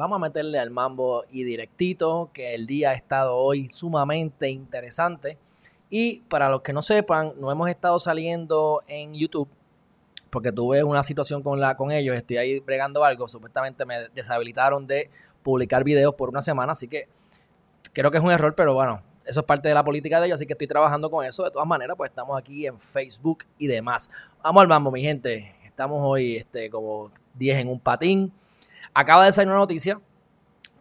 Vamos a meterle al mambo y directito, que el día ha estado hoy sumamente interesante. Y para los que no sepan, no hemos estado saliendo en YouTube porque tuve una situación con, la, con ellos, estoy ahí bregando algo, supuestamente me deshabilitaron de publicar videos por una semana, así que creo que es un error, pero bueno, eso es parte de la política de ellos, así que estoy trabajando con eso. De todas maneras, pues estamos aquí en Facebook y demás. Vamos al mambo, mi gente. Estamos hoy este, como 10 en un patín. Acaba de salir una noticia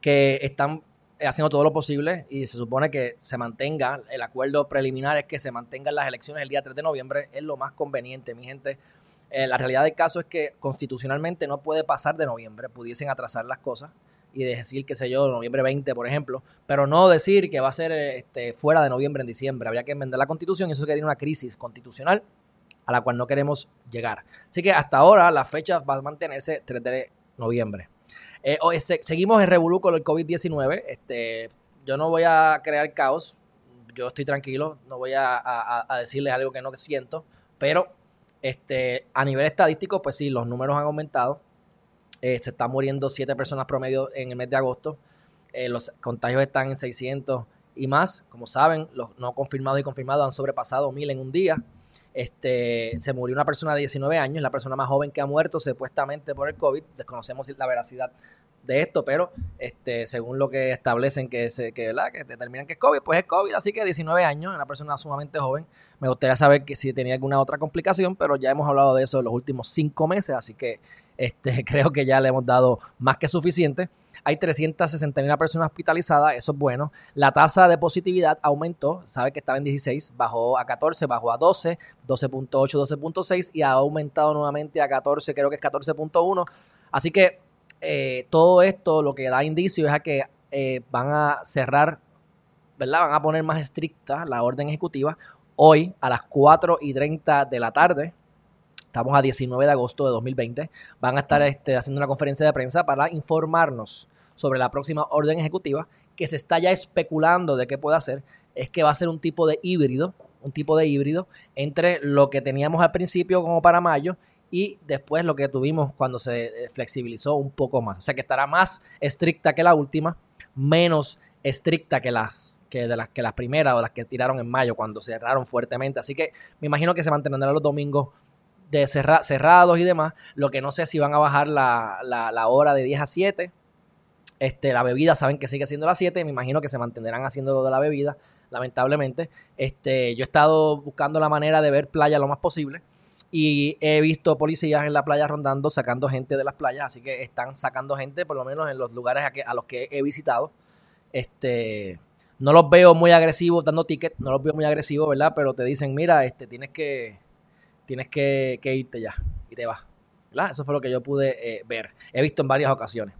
que están haciendo todo lo posible y se supone que se mantenga, el acuerdo preliminar es que se mantengan las elecciones el día 3 de noviembre, es lo más conveniente, mi gente. Eh, la realidad del caso es que constitucionalmente no puede pasar de noviembre, pudiesen atrasar las cosas y decir, qué sé yo, noviembre 20, por ejemplo, pero no decir que va a ser este, fuera de noviembre en diciembre. Habría que enmendar la constitución y eso sería una crisis constitucional a la cual no queremos llegar. Así que hasta ahora la fecha va a mantenerse 3 de noviembre. Eh, seguimos en Revolú con el COVID-19. Este, yo no voy a crear caos. Yo estoy tranquilo. No voy a, decirles algo que no siento. Pero este, a nivel estadístico, pues sí, los números han aumentado. Eh, se están muriendo 7 personas promedio en el mes de agosto. Eh, los contagios están en 600 y más. Como saben, los no confirmados y confirmados han sobrepasado 1000 en un día. Este, se murió una persona de 19 años, la persona más joven que ha muerto supuestamente por el COVID. Desconocemos la veracidad de esto, pero este, según lo que establecen que, se, que, que determinan que es COVID, pues es COVID, así que 19 años, una persona sumamente joven. Me gustaría saber que si tenía alguna otra complicación, pero ya hemos hablado de eso en los últimos cinco meses, así que este, creo que ya le hemos dado más que suficiente. Hay 361 personas hospitalizadas, eso es bueno. La tasa de positividad aumentó, sabe que estaba en 16, bajó a 14, bajó a 12, 12.8, 12.6 y ha aumentado nuevamente a 14, creo que es 14.1. Así que eh, todo esto lo que da indicio es a que eh, van a cerrar, ¿verdad? Van a poner más estricta la orden ejecutiva hoy a las 4 y 30 de la tarde Estamos a 19 de agosto de 2020. Van a estar este, haciendo una conferencia de prensa para informarnos sobre la próxima orden ejecutiva que se está ya especulando de qué puede hacer. Es que va a ser un tipo de híbrido, un tipo de híbrido entre lo que teníamos al principio como para mayo y después lo que tuvimos cuando se eh, flexibilizó un poco más. O sea que estará más estricta que la última, menos estricta que las que de las que las primeras o las que tiraron en mayo cuando cerraron fuertemente. Así que me imagino que se mantendrán los domingos de cerrados y demás. Lo que no sé si van a bajar la, la, hora de 10 a 7. Este, la bebida saben que sigue siendo las 7. Me imagino que se mantendrán haciendo lo de la bebida, lamentablemente. Este, yo he estado buscando la manera de ver playa lo más posible. Y he visto policías en la playa rondando, sacando gente de las playas. Así que están sacando gente, por lo menos en los lugares a, que, a los que he visitado. Este, no los veo muy agresivos dando tickets, no los veo muy agresivos, ¿verdad? Pero te dicen, mira, este, tienes que tienes que, irte ya y te vas. Eso fue lo que yo pude eh, ver. He visto en varias ocasiones.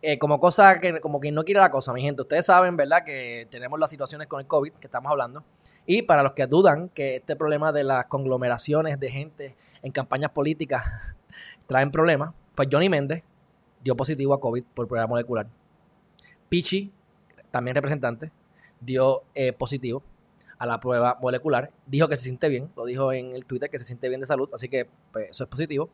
Eh, como cosa que, como quien no quiere la cosa, mi gente, ustedes saben, ¿verdad? Que tenemos las situaciones con el COVID que estamos hablando. Y para los que dudan que este problema de las conglomeraciones de gente en campañas políticas traen problemas, pues Johnny Méndez dio positivo a COVID por prueba molecular. Pichi, también representante, dio eh, positivo a la prueba molecular. Dijo que se siente bien, lo dijo en el Twitter que se siente bien de salud, así que pues, eso es positivo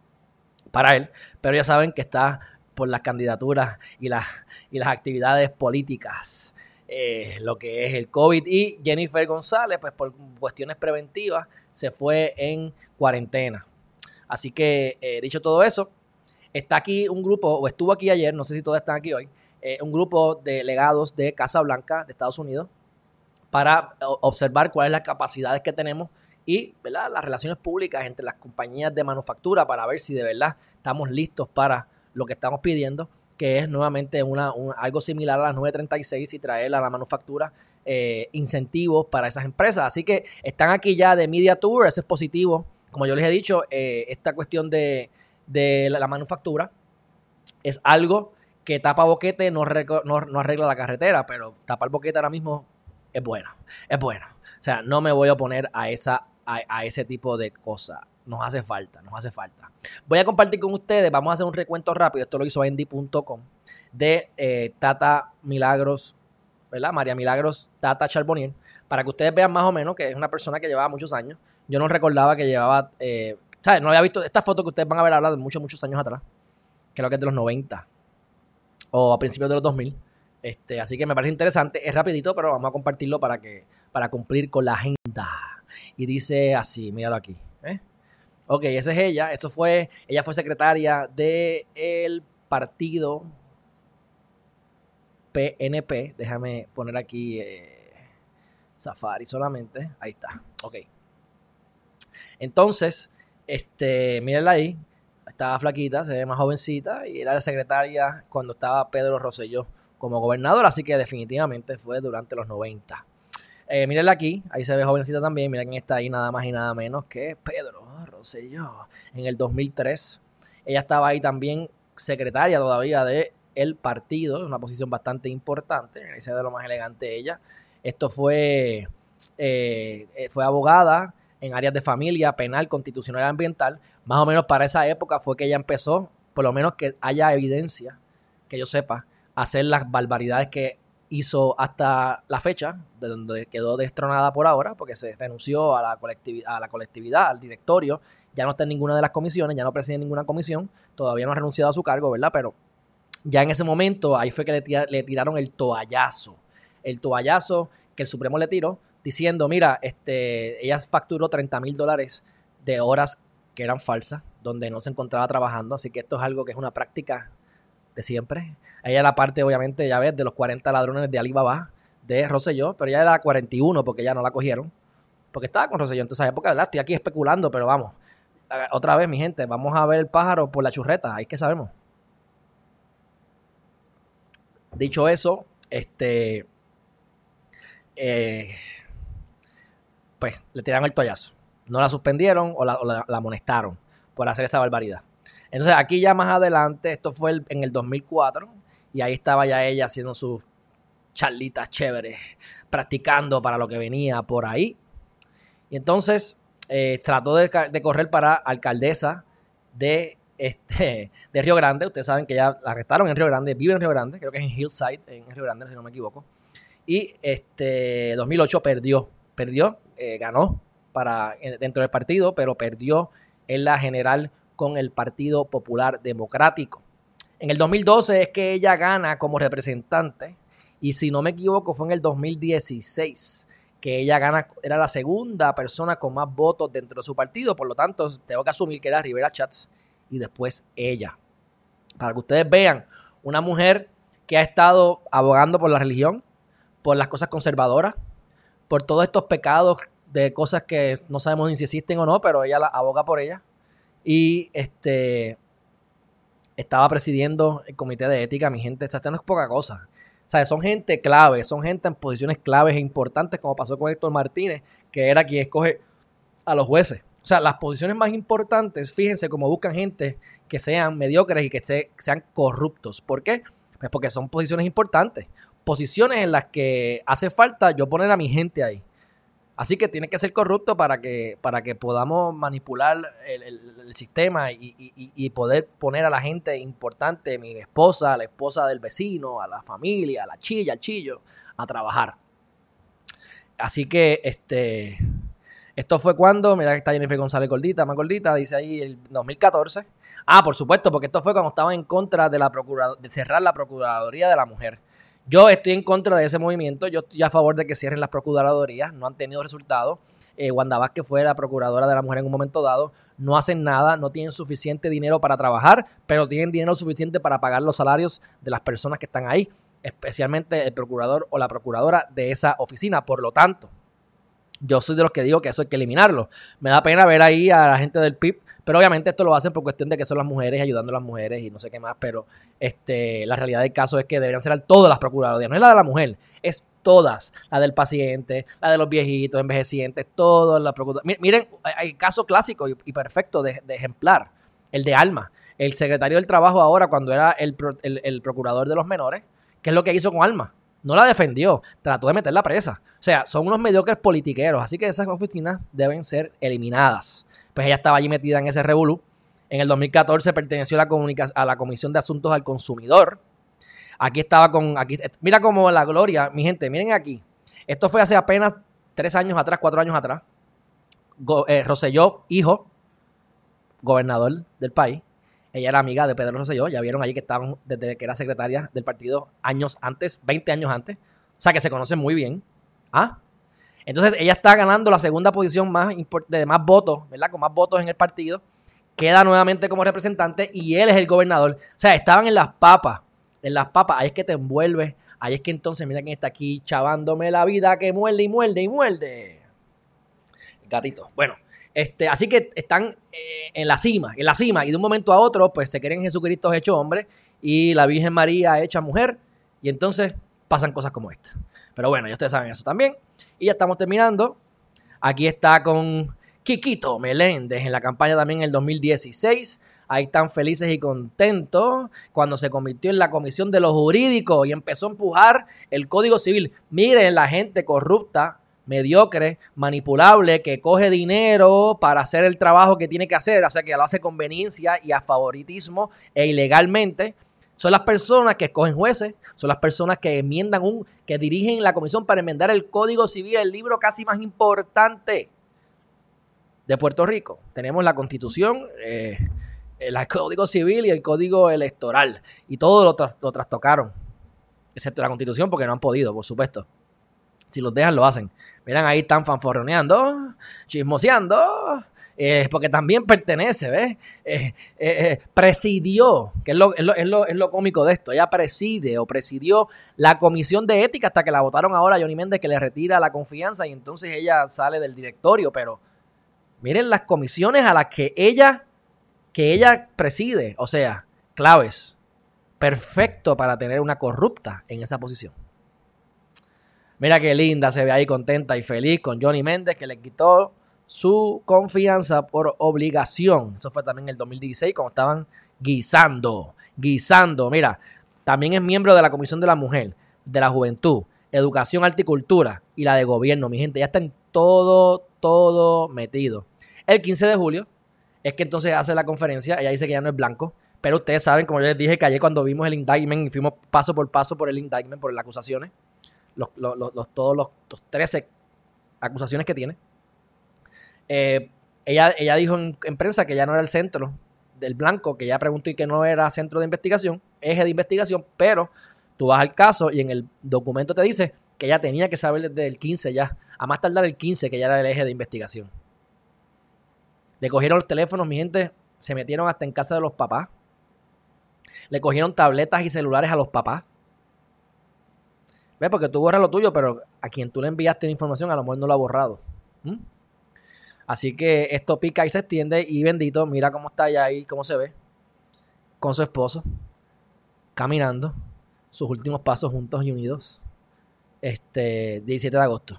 para él. Pero ya saben que está por las candidaturas y las, y las actividades políticas. Eh, lo que es el COVID y Jennifer González, pues por cuestiones preventivas, se fue en cuarentena. Así que, eh, dicho todo eso, está aquí un grupo, o estuvo aquí ayer, no sé si todos están aquí hoy, eh, un grupo de delegados de Casa Blanca de Estados Unidos, para observar cuáles las capacidades que tenemos y ¿verdad? las relaciones públicas entre las compañías de manufactura para ver si de verdad estamos listos para lo que estamos pidiendo, que es nuevamente una, algo similar a las 936 y traer a la manufactura eh, incentivos para esas empresas. Así que están aquí ya de Media Tour, ese es positivo. Como yo les he dicho, eh, esta cuestión de, de la manufactura es algo que tapa boquete no, no, arregla la carretera, pero tapar boquete ahora mismo es bueno, es bueno. O sea, no me voy a oponer a, esa, a, ese tipo de cosas. Nos hace falta, nos hace falta. Voy a compartir con ustedes, vamos a hacer un recuento rápido, esto lo hizo Andy.com, de eh, Tata Milagros, ¿verdad? María Milagros Tata Charbonnier, para que ustedes vean más o menos que es una persona que llevaba muchos años. Yo no recordaba que llevaba, eh, ¿sabes? No había visto esta foto que ustedes van a ver hablado de muchos, muchos años atrás, creo que es de los 90 o a principios de los 2000. Este, así que me parece interesante, es rapidito, pero vamos a compartirlo para que para cumplir con la agenda. Y dice así, míralo aquí. ¿eh? Ok, esa es ella. Esto fue, ella fue secretaria del el partido PNP. Déjame poner aquí eh, Safari solamente. Ahí está. Ok. Entonces, este, mírenla ahí. Estaba flaquita, se ve más jovencita y era la secretaria cuando estaba Pedro Rosselló como gobernador, así que definitivamente fue durante los 90. Eh, mírenla aquí, ahí se ve jovencita también. Mira quién está ahí, nada más y nada menos que Pedro Rosselló. En el 2003, ella estaba ahí también secretaria todavía de el partido, una posición bastante importante. Se ve lo más elegante ella. Esto fue, eh, fue abogada en áreas de familia, penal, constitucional ambiental. Más o menos para esa época fue que ella empezó, por lo menos que haya evidencia, que yo sepa, hacer las barbaridades que hizo hasta la fecha, de donde quedó destronada por ahora, porque se renunció a la, colectividad, al directorio, ya no está en ninguna de las comisiones, ya no preside ninguna comisión, todavía no ha renunciado a su cargo, ¿verdad? Pero ya en ese momento, ahí fue que le, le tiraron el toallazo, el toallazo que el Supremo le tiró, diciendo, mira, este, ella facturó 30 mil dólares de horas que eran falsas, donde no se encontraba trabajando, así que esto es algo que es una práctica siempre. Ella era parte, obviamente, ya ves, de los 40 ladrones de Alibaba, de Rosselló, pero ella era 41 porque ya no la cogieron, porque estaba con Rosselló en esa época. Estoy aquí especulando, pero vamos, otra vez, mi gente, vamos a ver el pájaro por la churreta, ahí que sabemos. Dicho eso, este, eh, pues le tiraron el toallazo. No la suspendieron o la, amonestaron por hacer esa barbaridad. Entonces aquí ya más adelante, esto fue en el 2004, y ahí estaba ya ella haciendo sus charlitas chéveres, practicando para lo que venía por ahí. Y entonces eh, trató de, correr para alcaldesa de, este, de Río Grande. Ustedes saben que ya la arrestaron en Río Grande, vive en Río Grande, creo que es en Hillside, en Río Grande, si no me equivoco. Y este 2008 perdió, perdió, eh, ganó para, dentro del partido, pero perdió en la general con el Partido Popular Democrático. En el 2012 es que ella gana como representante y si no me equivoco fue en el 2016 que ella gana, era la segunda persona con más votos dentro de su partido, por lo tanto tengo que asumir que era Rivera Chats y después ella. Para que ustedes vean, una mujer que ha estado abogando por la religión, por las cosas conservadoras, por todos estos pecados de cosas que no sabemos ni si existen o no, pero ella la aboga por ella. Y este estaba presidiendo el comité de ética, mi gente, esta no es poca cosa. O sea, son gente clave, son gente en posiciones claves e importantes, como pasó con Héctor Martínez, que era quien escoge a los jueces. O sea, las posiciones más importantes, fíjense cómo buscan gente que sean mediocres y que sean corruptos. ¿Por qué? Pues porque son posiciones importantes posiciones en las que hace falta yo poner a mi gente ahí. Así que tiene que ser corrupto para que, para que podamos manipular el, sistema y, poder poner a la gente importante, mi esposa, la esposa del vecino, a la familia, a la chilla, al chillo, a trabajar. Así que este, esto fue cuando, mira que está Jennifer González gordita, más gordita, dice ahí el 2014. Ah, por supuesto, porque esto fue cuando estaba en contra de, la de cerrar la Procuraduría de la Mujer. Yo estoy en contra de ese movimiento, yo estoy a favor de que cierren las procuradorías, no han tenido resultados. Eh, Wanda fue la procuradora de la mujer en un momento dado, no hacen nada, no tienen suficiente dinero para trabajar, pero tienen dinero suficiente para pagar los salarios de las personas que están ahí, especialmente el procurador o la procuradora de esa oficina. Por lo tanto, yo soy de los que digo que eso hay que eliminarlo. Me da pena ver ahí a la gente del PIB, pero obviamente esto lo hacen por cuestión de que son las mujeres ayudando a las mujeres y no sé qué más, pero este, la realidad del caso es que deberían ser todas las procuradoras, no es la de la mujer, es todas, la del paciente, la de los viejitos, envejecientes, todas las procuradoras. Miren, hay caso clásico y, perfecto de, ejemplar, el de Alma. el secretario del Trabajo ahora, cuando era el, el procurador de los menores, ¿qué es lo que hizo con Alma? No la defendió, trató de meterla presa. O sea, son unos mediocres politiqueros, así que esas oficinas deben ser eliminadas. Pues ella estaba allí metida en ese revolú. En el 2014 perteneció a la, la Comisión de Asuntos al Consumidor. Aquí estaba con. Aquí, mira como la gloria, mi gente, miren aquí. Esto fue hace apenas tres años atrás, cuatro años atrás. Go, eh, hijo, gobernador del país, ella era amiga de Pedro Rosselló, ya vieron allí que estaban desde que era secretaria del partido años antes, 20 años antes. O sea que se conocen muy bien. ¿Ah? Entonces ella está ganando la segunda posición más de más votos, ¿verdad? Con más votos en el partido. Queda nuevamente como representante y él es el gobernador. O sea, estaban en las papas. En las papas, ahí es que te envuelve. Ahí es que entonces, mira quién está aquí chavándome la vida que muerde y muerde y muerde. Gatito. Bueno, este, así que están eh, en la cima, en la cima, y de un momento a otro, pues se creen Jesucristo hecho hombre y la Virgen María hecha mujer, y entonces pasan cosas como esta. Pero bueno, ya ustedes saben eso también. Y ya estamos terminando. Aquí está con Quiquito Meléndez en la campaña también en el 2016. Ahí están felices y contentos cuando se convirtió en la comisión de los jurídicos y empezó a empujar el Código Civil. Miren la gente corrupta mediocre, manipulable, que coge dinero para hacer el trabajo que tiene que hacer, o sea, que lo hace conveniencia y a favoritismo e ilegalmente. Son las personas que escogen jueces, son las personas que enmiendan un, que dirigen la comisión para enmendar el Código Civil, el libro casi más importante de Puerto Rico. Tenemos la Constitución, eh, el Código Civil y el Código Electoral. Y todo lo, lo trastocaron, excepto la Constitución, porque no han podido, por supuesto. Si los dejan, lo hacen. Miran, ahí están fanforroneando, chismoseando, eh, porque también pertenece, ¿ves? Eh, eh, presidió, que es lo, es, lo, es, lo, cómico de esto, ella preside o presidió la comisión de ética hasta que la votaron ahora a Johnny Méndez que le retira la confianza y entonces ella sale del directorio, pero miren las comisiones a las que ella, que ella preside, o sea, claves, perfecto para tener una corrupta en esa posición. Mira qué linda, se ve ahí contenta y feliz con Johnny Méndez que le quitó su confianza por obligación. Eso fue también en el 2016 cuando estaban guisando, guisando. Mira, también es miembro de la Comisión de la Mujer, de la Juventud, Educación, Cultura y la de Gobierno. Mi gente, ya está en todo, todo metido. El 15 de julio es que entonces hace la conferencia. Ella dice que ya no es blanco. Pero ustedes saben, como yo les dije, que ayer cuando vimos el indictment y fuimos paso por paso por el indictment, por las acusaciones, los, todos los, 13 acusaciones que tiene. Eh, ella, ella dijo en, prensa que ya no era el centro del blanco, que ya preguntó y que no era centro de investigación, eje de investigación, pero tú vas al caso y en el documento te dice que ella tenía que saber desde el 15 ya, a más tardar el 15 que ya era el eje de investigación. Le cogieron los teléfonos, mi gente, se metieron hasta en casa de los papás. Le cogieron tabletas y celulares a los papás. ¿Ves? Porque tú borras lo tuyo, pero a quien tú le enviaste la información a lo mejor no lo ha borrado. ¿Mm? Así que esto pica y se extiende y bendito, mira cómo está ya ahí, cómo se ve, con su esposo, caminando, sus últimos pasos juntos y unidos, este 17 de agosto.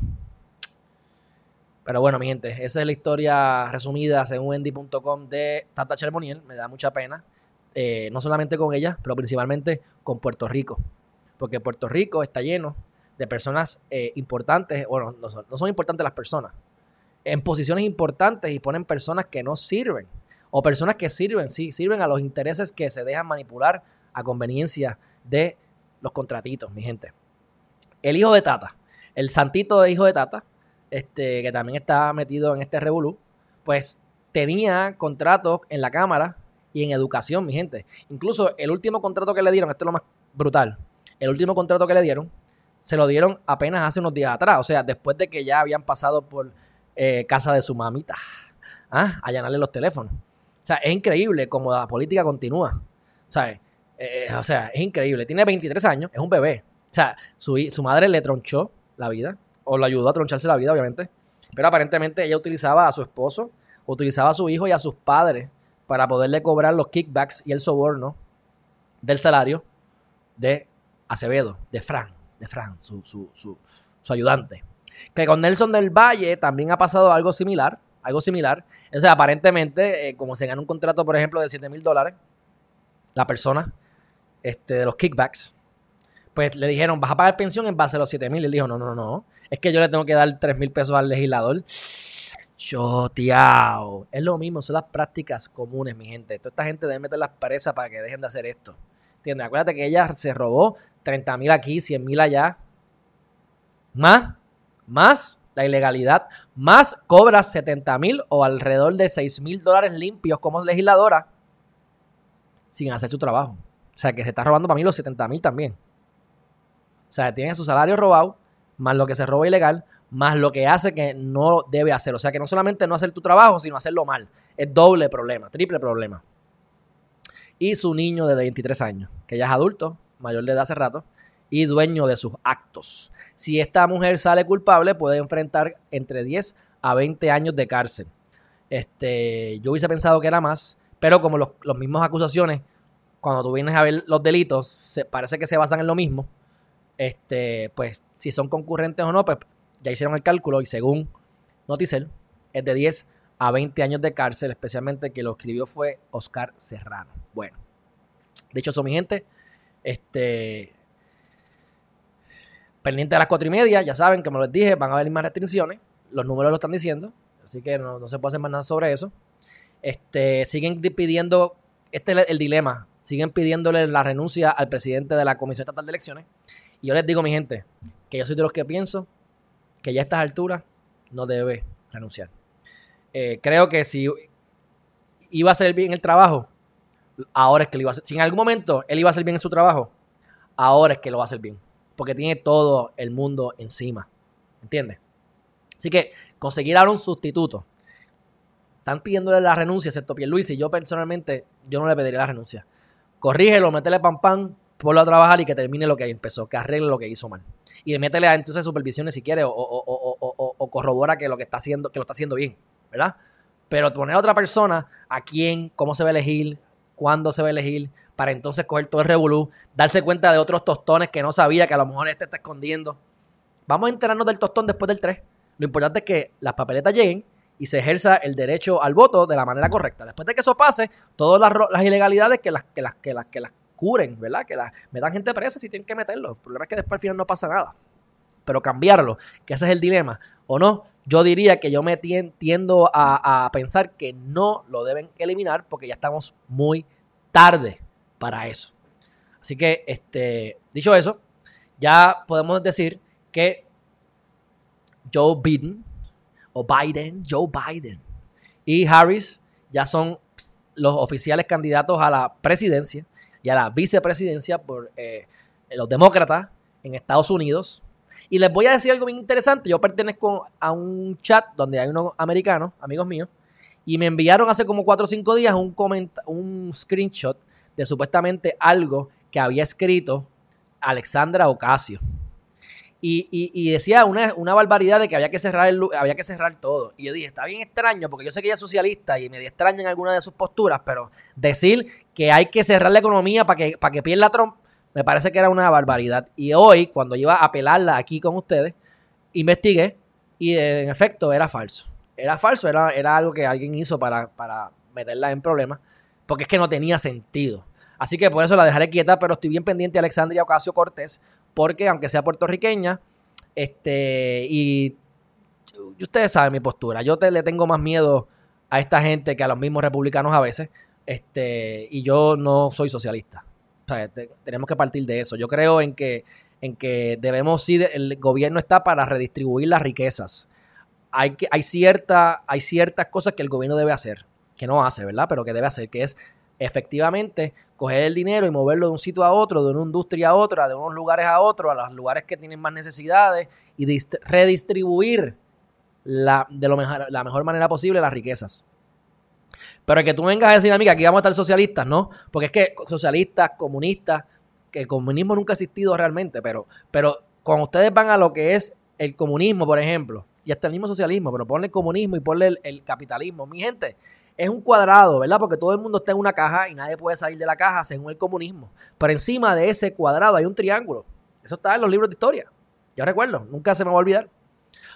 Pero bueno, mi gente, esa es la historia resumida según wendy.com de Tata Chermoniel. Me da mucha pena, eh, no solamente con ella, pero principalmente con Puerto Rico porque Puerto Rico está lleno de personas eh, importantes, bueno, no son, importantes las personas, en posiciones importantes y ponen personas que no sirven, o personas que sirven, sí, sirven a los intereses que se dejan manipular a conveniencia de los contratitos, mi gente. El hijo de Tata, el santito de hijo de Tata, este, que también está metido en este revolú, pues tenía contratos en la Cámara y en educación, mi gente. Incluso el último contrato que le dieron, esto es lo más brutal, el último contrato que le dieron, se lo dieron apenas hace unos días atrás. O sea, después de que ya habían pasado por eh, casa de su mamita ¿ah? a llenarle los teléfonos. O sea, es increíble cómo la política continúa. Eh, o sea, es increíble. Tiene 23 años, es un bebé. O sea, su, su madre le tronchó la vida, o lo ayudó a troncharse la vida, obviamente. Pero aparentemente ella utilizaba a su esposo, utilizaba a su hijo y a sus padres para poderle cobrar los kickbacks y el soborno del salario de Acevedo, de Fran, de Fran, su, su, su, ayudante. Que con Nelson del Valle también ha pasado algo similar, algo similar. O sea, aparentemente, eh, como se gana un contrato, por ejemplo, de 7 mil dólares, la persona este, de los kickbacks, pues le dijeron, vas a pagar pensión en base a los 7 mil. Él dijo, no, no, no, es que yo le tengo que dar 3 mil pesos al legislador. Choteao. Es lo mismo, son las prácticas comunes, mi gente. Toda esta gente debe meter las presas para que dejen de hacer esto. ¿Entiendes? Acuérdate que ella se robó 30 mil aquí, 100 mil allá. Más, más la ilegalidad, más cobras 70 mil o alrededor de 6 mil dólares limpios como legisladora sin hacer su trabajo. O sea, que se está robando para mí los 70 mil también. O sea, tiene su salario robado, más lo que se roba ilegal, más lo que hace que no debe hacer. O sea, que no solamente no hacer tu trabajo, sino hacerlo mal. Es doble problema, triple problema. Y su niño de 23 años, que ya es adulto, mayor de edad hace rato, y dueño de sus actos. Si esta mujer sale culpable, puede enfrentar entre 10 a 20 años de cárcel. Este, yo hubiese pensado que era más, pero como los, mismos acusaciones, cuando tú vienes a ver los delitos, se, parece que se basan en lo mismo. Este, pues si son concurrentes o no, pues ya hicieron el cálculo y según Noticel, es de 10 a 20 años de cárcel, especialmente que lo escribió fue Oscar Serrano. Bueno, dicho eso, mi gente, este, pendiente de las cuatro y media, ya saben, que me lo dije, van a haber más restricciones, los números lo están diciendo, así que no, se puede hacer más nada sobre eso. Este, siguen pidiendo, este es el, dilema, siguen pidiéndole la renuncia al presidente de la Comisión Estatal de Elecciones. Y yo les digo, mi gente, que yo soy de los que pienso que ya a estas alturas no debe renunciar. Eh, creo que si iba a hacer bien el trabajo, ahora es que lo iba a hacer. Si en algún momento él iba a hacer bien en su trabajo, ahora es que lo va a hacer bien porque tiene todo el mundo encima. ¿Entiendes? Así que conseguir ahora un sustituto. Están pidiéndole la renuncia, excepto Luis y yo personalmente, yo no le pediría la renuncia. Corrígelo, métele pam pam, ponlo a trabajar y que termine lo que empezó, que arregle lo que hizo mal. Y métele a entonces supervisiones si quiere o, o, corrobora que lo que está haciendo, que lo está haciendo bien, ¿verdad? Pero poner a otra persona, a quién, cómo se va a elegir, cuándo se va a elegir, para entonces coger todo el revolú, darse cuenta de otros tostones que no sabía que a lo mejor este está escondiendo. Vamos a enterarnos del tostón después del 3. Lo importante es que las papeletas lleguen y se ejerza el derecho al voto de la manera correcta. Después de que eso pase, todas las, ilegalidades que las, que las, que las, que las curen, ¿verdad? Que las metan gente presa si tienen que meterlo. El problema es que después al final no pasa nada. Pero cambiarlo, que ese es el dilema, o no, yo diría que yo me tiendo a, pensar que no lo deben eliminar porque ya estamos muy tarde para eso. Así que, este, dicho eso, ya podemos decir que Joe Biden, o Biden, Joe Biden y Harris ya son los oficiales candidatos a la presidencia y a la vicepresidencia por eh, los demócratas en Estados Unidos. Y les voy a decir algo bien interesante. Yo pertenezco a un chat donde hay unos americanos, amigos míos, y me enviaron hace como 4 o 5 días un, un screenshot de supuestamente algo que había escrito Alexandra Ocasio. Y, decía una, una, barbaridad de que había que, cerrar el, había que cerrar todo. Y yo dije, está bien extraño, porque yo sé que ella es socialista y me extraña en alguna de sus posturas, pero decir que hay que cerrar la economía para que, para que pierda Trump, me parece que era una barbaridad. Y hoy, cuando iba a apelarla aquí con ustedes, investigué y en efecto era falso. Era falso, era, era algo que alguien hizo para, para meterla en problemas porque es que no tenía sentido. Así que por eso la dejaré quieta, pero estoy bien pendiente de Alexandria Ocasio Cortés, porque aunque sea puertorriqueña, este, y, ustedes saben mi postura, yo le tengo más miedo a esta gente que a los mismos republicanos a veces, este, y yo no soy socialista. Tenemos que partir de eso. Yo creo en que, en que debemos, sí, el gobierno está para redistribuir las riquezas. Hay, que, hay, cierta, hay ciertas cosas que el gobierno debe hacer que no hace, ¿verdad? Pero que debe hacer, que es efectivamente coger el dinero y moverlo de un sitio a otro, de una industria a otra, de unos lugares a otros, a los lugares que tienen más necesidades y redistribuir la, de lo mejor, la mejor manera posible las riquezas. Pero que tú vengas a decir a aquí vamos a estar socialistas, ¿no? Porque es que socialistas, comunistas, que el comunismo nunca ha existido realmente, pero, pero cuando ustedes van a lo que es el comunismo, por ejemplo, y hasta el mismo socialismo, pero ponle comunismo y ponle el capitalismo, mi gente, es un cuadrado, ¿verdad? Porque todo el mundo está en una caja y nadie puede salir de la caja según el comunismo. Pero encima de ese cuadrado hay un triángulo. Eso está en los libros de historia. Yo recuerdo, nunca se me va a olvidar.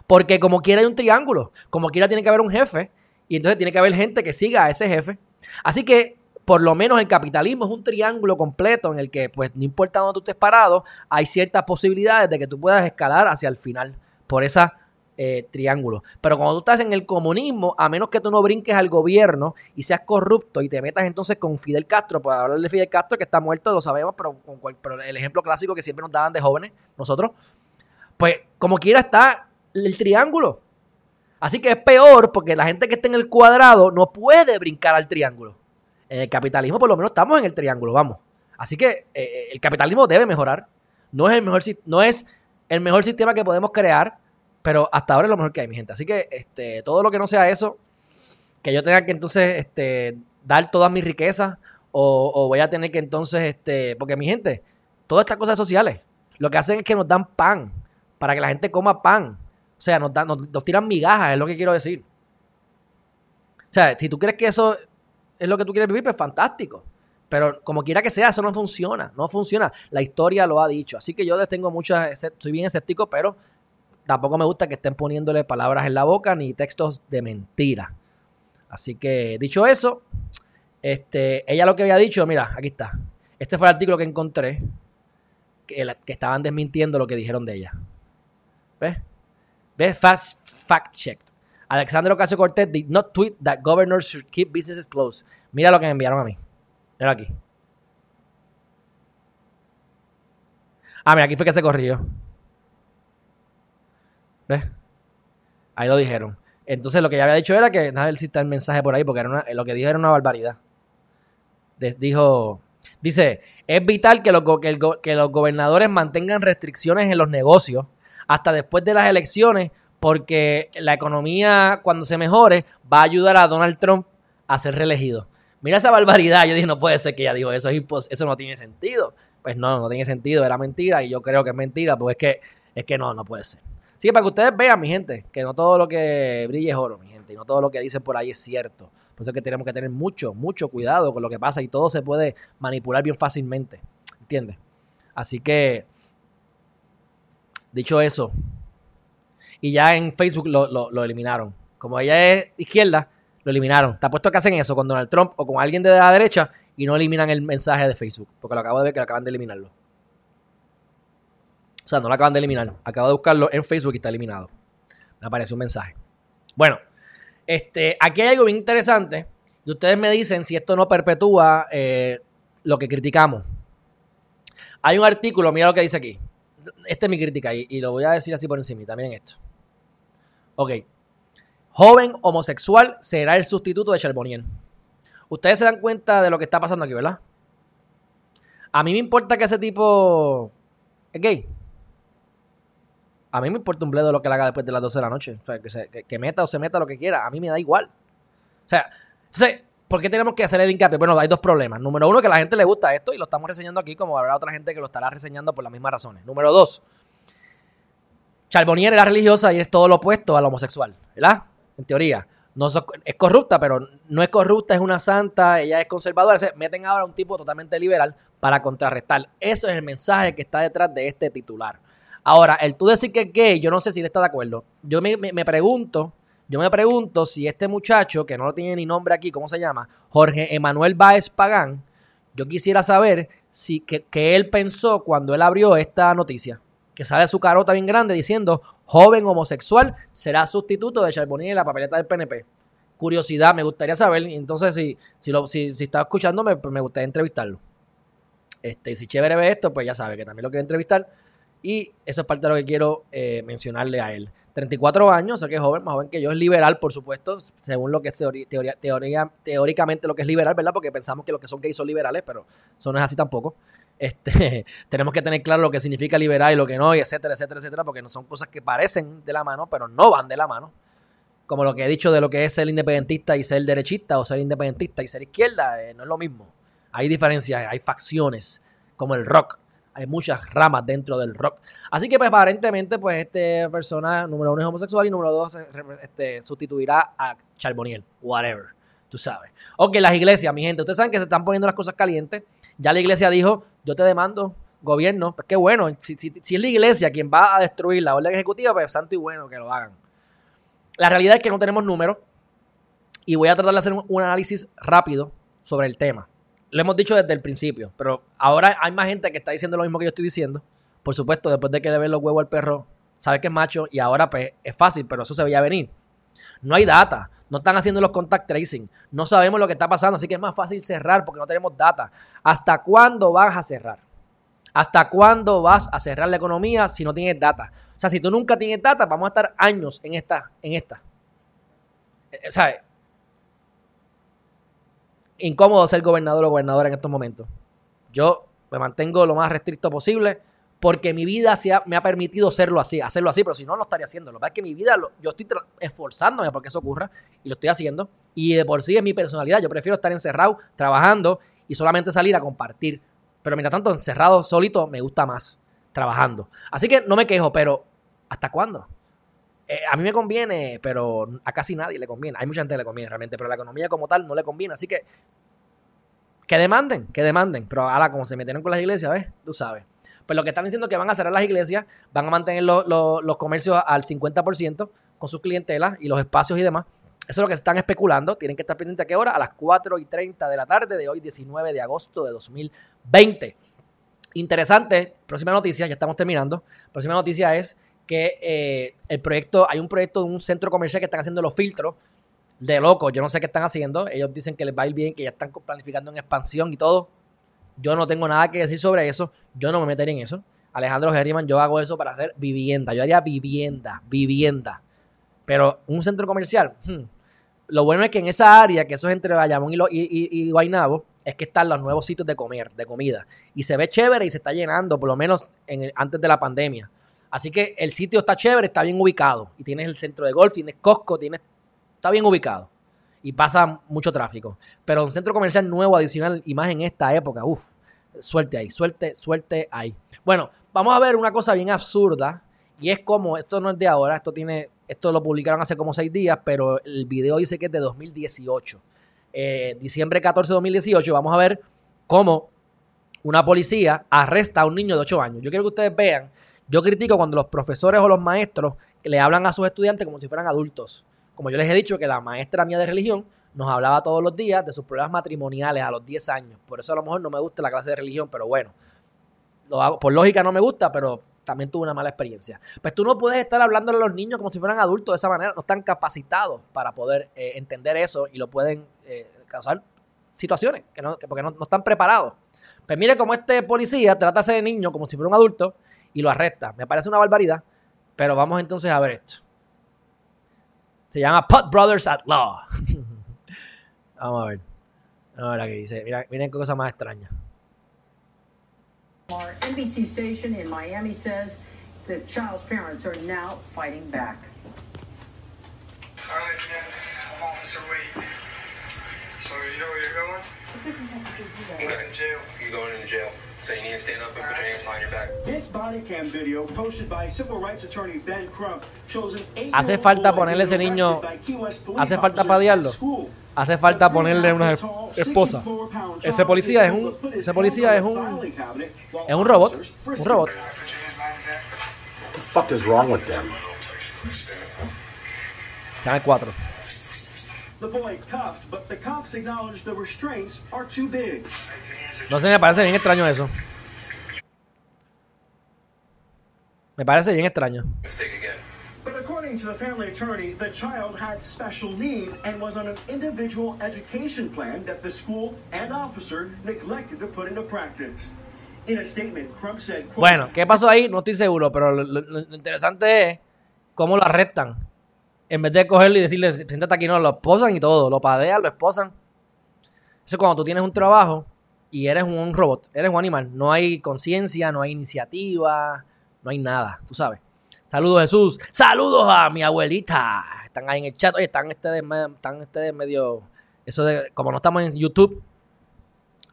Porque como quiera hay un triángulo, como quiera tiene que haber un jefe y entonces tiene que haber gente que siga a ese jefe. Así que por lo menos el capitalismo es un triángulo completo en el que, pues, no importa dónde tú estés parado, hay ciertas posibilidades de que tú puedas escalar hacia el final por esa eh, triángulo. Pero cuando tú estás en el comunismo, a menos que tú no brinques al gobierno y seas corrupto y te metas entonces con Fidel Castro, pues hablar de Fidel Castro que está muerto, lo sabemos, pero, con, el ejemplo clásico que siempre nos daban de jóvenes, nosotros, pues como quiera está el triángulo. Así que es peor porque la gente que está en el cuadrado no puede brincar al triángulo. En el capitalismo por lo menos estamos en el triángulo, vamos. Así que eh, eh, el capitalismo debe mejorar. No es el mejor, no es el mejor sistema que podemos crear, pero hasta ahora es lo mejor que hay, mi gente. Así que este, todo lo que no sea eso, que yo tenga que entonces este, dar todas mis riquezas o, voy a tener que entonces, este, porque mi gente, todas estas cosas sociales, lo que hacen es que nos dan pan para que la gente coma pan. O sea, nos, tiran migajas, es lo que quiero decir. O sea, si tú crees que eso es lo que tú quieres vivir, pues fantástico. Pero como quiera que sea, eso no funciona. No funciona. La historia lo ha dicho. Así que yo les tengo muchas, soy bien escéptico, pero tampoco me gusta que estén poniéndole palabras en la boca ni textos de mentira. Así que, dicho eso, este, ella lo que había dicho, mira, aquí está. Este fue el artículo que encontré que, que estaban desmintiendo lo que dijeron de ella. ¿Ves? ¿Ves? Fast fact checked. Alexandre Ocasio Cortez did not tweet that governors should keep businesses closed. Mira lo que me enviaron a mí. Mira aquí. Ah, mira, aquí fue que se corrió. ¿Ves? Ahí lo dijeron. Entonces lo que ya había dicho era que, a ver si está el mensaje por ahí, porque era lo que dijo era una barbaridad. dijo, dice, es vital que que los gobernadores mantengan restricciones en los negocios hasta después de las elecciones, porque la economía cuando se mejore va a ayudar a Donald Trump a ser reelegido. Mira esa barbaridad. Yo dije, no puede ser que ella dijo eso, eso no tiene sentido. Pues no, no tiene sentido, era mentira y yo creo que es mentira, porque es que, es que no, no puede ser. Así que para que ustedes vean, mi gente, que no todo lo que brilla es oro, mi gente, y no todo lo que dicen por ahí es cierto. Por eso es que tenemos que tener mucho, mucho cuidado con lo que pasa y todo se puede manipular bien fácilmente. ¿Entiendes? Así que, dicho eso, y ya en Facebook lo, lo, eliminaron. Como ella es izquierda, lo eliminaron. Está puesto que hacen eso con Donald Trump o con alguien de la derecha y no eliminan el mensaje de Facebook, porque lo acabo de ver que acaban de eliminarlo. O sea, no lo acaban de eliminar. Acabo de buscarlo en Facebook y está eliminado. Me apareció un mensaje. Bueno, este, aquí hay algo bien interesante. Y ustedes me dicen si esto no perpetúa eh, lo que criticamos. Hay un artículo, mira lo que dice aquí. Esta es mi crítica y, y lo voy a decir así por encima. También esto. Ok. Joven homosexual será el sustituto de Charbonnier. Ustedes se dan cuenta de lo que está pasando aquí, ¿verdad? A mí me importa que ese tipo es gay. A mí me importa un bledo lo que le haga después de las 12 de la noche. O sea, que, meta o se meta lo que quiera. A mí me da igual. O sea, entonces, ¿por qué tenemos que hacer el hincapié? Bueno, hay dos problemas. Número uno, que a la gente le gusta esto y lo estamos reseñando aquí, como habrá otra gente que lo estará reseñando por las mismas razones. Número dos, Charbonnier era religiosa y es todo lo opuesto al homosexual, ¿verdad? En teoría. No es corrupta, pero no es corrupta, es una santa, ella es conservadora. Se meten ahora un tipo totalmente liberal para contrarrestar. Eso es el mensaje que está detrás de este titular. Ahora, el tú decir que es gay, yo no sé si él está de acuerdo. Yo me, pregunto, yo me pregunto si este muchacho, que no lo tiene ni nombre aquí, ¿cómo se llama? Jorge Emanuel Báez Pagán, yo quisiera saber si que, él pensó cuando él abrió esta noticia. Que sale su carota bien grande diciendo, joven homosexual será sustituto de Charbonnier en la papeleta del PNP. Curiosidad, me gustaría saber. Entonces, si, si, lo, si, si está escuchándome, pues me gustaría entrevistarlo. Este, si chévere ve esto, pues ya sabe que también lo quiero entrevistar. Y eso es parte de lo que quiero eh, mencionarle a él. 34 años, sé que es joven, más joven que yo, es liberal, por supuesto, según lo que es teoría, teoría, teóricamente lo que es liberal, ¿verdad? Porque pensamos que los que son gays son liberales, pero eso no es así tampoco. Este, tenemos que tener claro lo que significa liberal y lo que no, y etcétera, etcétera, etcétera, porque no son cosas que parecen de la mano, pero no van de la mano. Como lo que he dicho de lo que es ser independentista y ser derechista, o ser independentista y ser izquierda, eh, no es lo mismo. Hay diferencias, hay facciones, como el rock hay muchas ramas dentro del rock. Así que pues aparentemente pues este persona número uno es homosexual y número dos este, sustituirá a Charbonnier, whatever, tú sabes. Ok, las iglesias, mi gente, ustedes saben que se están poniendo las cosas calientes. Ya la iglesia dijo, yo te demando, gobierno, pues qué bueno, si, es la iglesia quien va a destruir la orden ejecutiva, pues santo y bueno que lo hagan. La realidad es que no tenemos números y voy a tratar de hacer un análisis rápido sobre el tema. Lo hemos dicho desde el principio, pero ahora hay más gente que está diciendo lo mismo que yo estoy diciendo. Por supuesto, después de que le ven los huevos al perro, sabe que es macho y ahora pues es fácil, pero eso se veía venir. No hay data, no están haciendo los contact tracing, no sabemos lo que está pasando, así que es más fácil cerrar porque no tenemos data. ¿Hasta cuándo vas a cerrar? ¿Hasta cuándo vas a cerrar la economía si no tienes data? O sea, si tú nunca tienes data, vamos a estar años en esta, en esta. Eh, eh, ¿Sabes? Incómodo ser gobernador o gobernadora en estos momentos. Yo me mantengo lo más restricto posible porque mi vida me ha permitido hacerlo así, hacerlo así, pero si no, lo estaría haciendo. Lo que pasa es que mi vida, yo estoy esforzándome porque eso ocurra y lo estoy haciendo. Y de por sí es mi personalidad. Yo prefiero estar encerrado, trabajando y solamente salir a compartir. Pero mientras tanto, encerrado, solito, me gusta más trabajando. Así que no me quejo, pero ¿hasta cuándo? Eh, a mí me conviene, pero a casi nadie le conviene. Hay mucha gente que le conviene realmente, pero la economía como tal no le conviene. Así que que demanden, que demanden. Pero ahora, como se metieron con las iglesias, ¿ves? Tú sabes. Pues lo que están diciendo es que van a cerrar las iglesias, van a mantener los comercios al 50% con sus clientelas y los espacios y demás. Eso es lo que se están especulando. Tienen que estar pendientes a qué hora? A las 4 y 30 de la tarde de hoy, 19 de agosto de 2020. Interesante, próxima noticia, ya estamos terminando. Próxima noticia es que eh, el proyecto, hay un proyecto de un centro comercial que están haciendo los filtros de locos. Yo no sé qué están haciendo. Ellos dicen que les va a ir bien, que ya están planificando en expansión y todo. Yo no tengo nada que decir sobre eso. Yo no me metería en eso. Alejandro Herriman, yo hago eso para hacer vivienda. Yo haría vivienda, vivienda. Pero un centro comercial, hmm, lo bueno es que en esa área, que eso es entre Bayamón y, y, Guaynabo, es que están los nuevos sitios de comer, de comida. Y se ve chévere y se está llenando, por lo menos en antes de la pandemia. Así que el sitio está chévere, está bien ubicado. Y tienes el centro de golf, tienes Costco, tienes, está bien ubicado y pasa mucho tráfico. Pero un centro comercial nuevo, adicional, y más en esta época, uff, suerte ahí, suerte, suerte ahí. Bueno, vamos a ver una cosa bien absurda, y es como, esto no es de ahora, esto tiene, esto lo publicaron hace como seis días, pero el video dice que es de 2018. Eh, diciembre 14 de 2018, vamos a ver cómo una policía arresta a un niño de 8 años. Yo quiero que ustedes vean, yo critico cuando los profesores o los maestros le hablan a sus estudiantes como si fueran adultos. Como yo les he dicho que la maestra mía de religión nos hablaba todos los días de sus problemas matrimoniales a los 10 años. Por eso a lo mejor no me gusta la clase de religión, pero bueno, lo hago, por lógica no me gusta, pero también tuve una mala experiencia. Pues tú no puedes estar hablándole a los niños como si fueran adultos de esa manera, no están capacitados para poder eh, entender eso y lo pueden eh, causar situaciones, que no, porque no, no, están preparados. Pues mire cómo este policía trata a ese niño como si fuera un adulto y lo arresta. Me parece una barbaridad, pero vamos entonces a ver esto. Se llama Pot Brothers at Law. Vamos a ver. Ahora que dice. Mira, miren qué cosa más extraña. NBC station in Miami says the child's parents are now fighting back. All right, man. I'm Officer Wade. So you know where you're going? I'm going to jail. You're going into jail. So you need to stand up and put your hands behind your back. This body cam video posted by civil rights attorney Ben Crump shows an Hace falta ponerle ese niño. Hace falta padearlo. Hace falta ponerle una esposa. Ese policía es un ese policía es un es un robot, un robot. What the fuck is wrong with them? Canal 4. The boy cuffed, but the cops acknowledged the restraints are too big. No sé, me parece bien extraño eso. Me parece bien extraño. But according to the family attorney, the child had special needs and was on an individual education plan that the school and officer neglected to put into practice. In a statement, Crump said, bueno, ¿qué pasó ahí? No estoy seguro, pero lo, lo, lo interesante es cómo lo arrestan. En vez de cogerlo y decirle, siéntate aquí, no, lo esposan y todo, lo padean, lo esposan. Eso es cuando tú tienes un trabajo y eres un robot, eres un animal. No hay conciencia, no hay iniciativa, no hay nada, tú sabes. Saludos Jesús, saludos a mi abuelita. Están ahí en el chat, oye, están ustedes, están ustedes medio... Eso de, como no estamos en YouTube,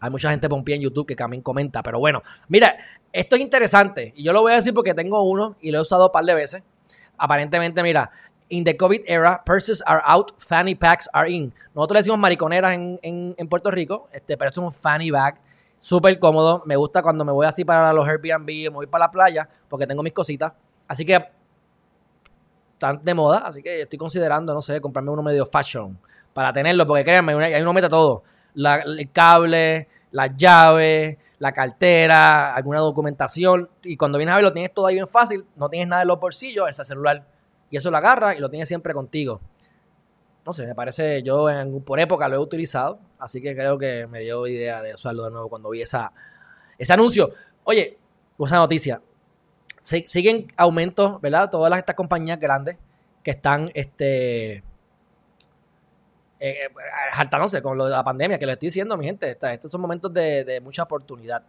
hay mucha gente pie en YouTube que también comenta, pero bueno, mira, esto es interesante y yo lo voy a decir porque tengo uno y lo he usado un par de veces. Aparentemente, mira, in the COVID era, purses are out, fanny packs are in. Nosotros le decimos mariconeras en, en, Puerto Rico, este, pero es un fanny bag, súper cómodo. Me gusta cuando me voy así para los Airbnb, me voy para la playa, porque tengo mis cositas. Así que están de moda, así que estoy considerando, no sé, comprarme uno medio fashion para tenerlo, porque créanme, ahí uno mete todo. el cable, las llaves, la cartera, alguna documentación. Y cuando vienes a ver, lo tienes todo ahí bien fácil, no tienes nada en los bolsillos, ese celular. Y eso lo agarra y lo tienes siempre contigo. No sé, me parece, yo por época lo he utilizado, así que creo que me dio idea de usarlo de nuevo cuando vi esa, ese anuncio. Oye, una noticia. siguen aumentos, ¿verdad? Todas estas compañías grandes que están este, eh, eh con lo de la pandemia, que lo estoy diciendo, mi gente. estos son momentos de, mucha oportunidad.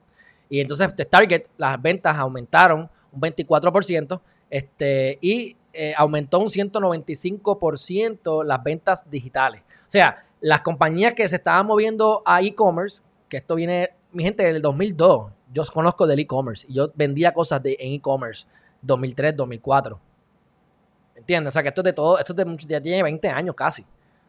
Y entonces Target, las ventas aumentaron un 24%, este, y eh, aumentó un 195% las ventas digitales. O sea, las compañías que se estaban moviendo a e-commerce, que esto viene, mi gente, del 2002, yo conozco del e-commerce yo vendía cosas de, en e-commerce 2003, 2004. ¿Entiendes? O sea, que esto es de todo, esto de, ya tiene 20 años casi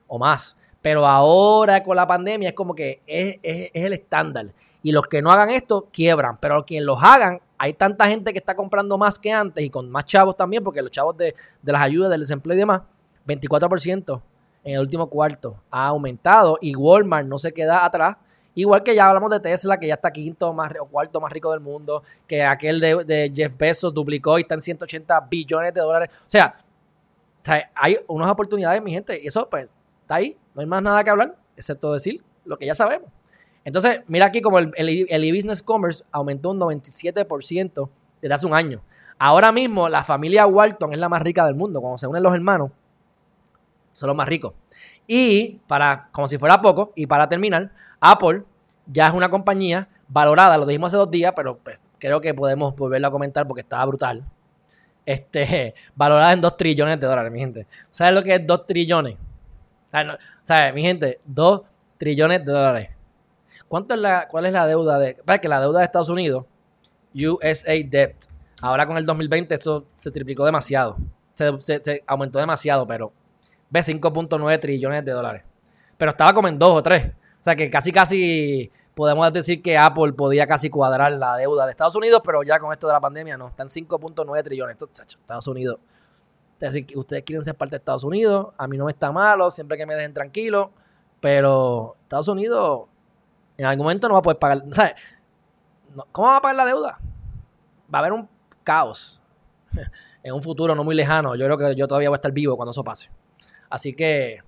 o más. Pero ahora con la pandemia es como que es, el estándar. Y los que no hagan esto quiebran. Pero quienes los hagan, hay tanta gente que está comprando más que antes y con más chavos también, porque los chavos de, las ayudas, del desempleo y demás, 24% en el último cuarto ha aumentado y Walmart no se queda atrás. Igual que ya hablamos de Tesla, que ya está quinto más, o cuarto más rico del mundo, que aquel de, Jeff Bezos duplicó y está en 180 billones de dólares. O sea, hay unas oportunidades, mi gente, y eso pues está ahí, no hay más nada que hablar, excepto decir lo que ya sabemos. Entonces, mira aquí como el, e-business commerce aumentó un 97% desde hace un año. Ahora mismo la familia Walton es la más rica del mundo. Cuando se unen los hermanos, son los más ricos. Y para, como si fuera poco, y para terminar, Apple ya es una compañía valorada, lo dijimos hace dos días, pero pues, creo que podemos volverlo a comentar porque estaba brutal. Este, valorada en 2 trillones de dólares, mi gente. ¿Sabes lo que es 2 trillones? Sea, mi gente, 2 trillones de dólares. ¿Cuánto es la, ¿Cuál es la deuda de... Para que la deuda de Estados Unidos, USA Debt, ahora con el 2020 esto se triplicó demasiado. Se, aumentó demasiado, pero ve 5.9 trillones de dólares. Pero estaba como en 2 o 3. O sea que casi, casi podemos decir que Apple podía casi cuadrar la deuda de Estados Unidos, pero ya con esto de la pandemia no, están 5.9 trillones. Esto, Estados Unidos decir, que ustedes quieren ser parte de Estados Unidos, a mí no me está malo, siempre que me dejen tranquilo, pero Estados Unidos en algún momento no va a poder pagar, ¿sabes? ¿Cómo va a pagar la deuda? Va a haber un caos en un futuro no muy lejano. Yo creo que yo todavía voy a estar vivo cuando eso pase. Así que,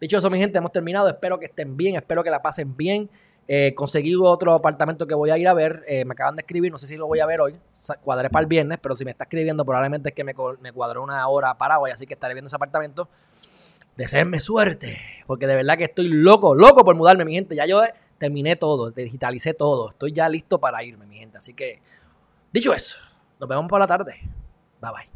dicho eso, mi gente, hemos terminado. Espero que estén bien, espero que la pasen bien. Eh, conseguí otro apartamento que voy a ir a ver. Eh, me acaban de escribir, no sé si lo voy a ver hoy. Cuadré para el viernes, pero si me está escribiendo, probablemente es que me, me cuadró una hora para hoy, así que estaré viendo ese apartamento. Deseenme suerte, porque de verdad que estoy loco, loco por mudarme, mi gente. Ya yo terminé todo, digitalicé todo. Estoy ya listo para irme, mi gente. Así que, dicho eso, nos vemos por la tarde. Bye bye.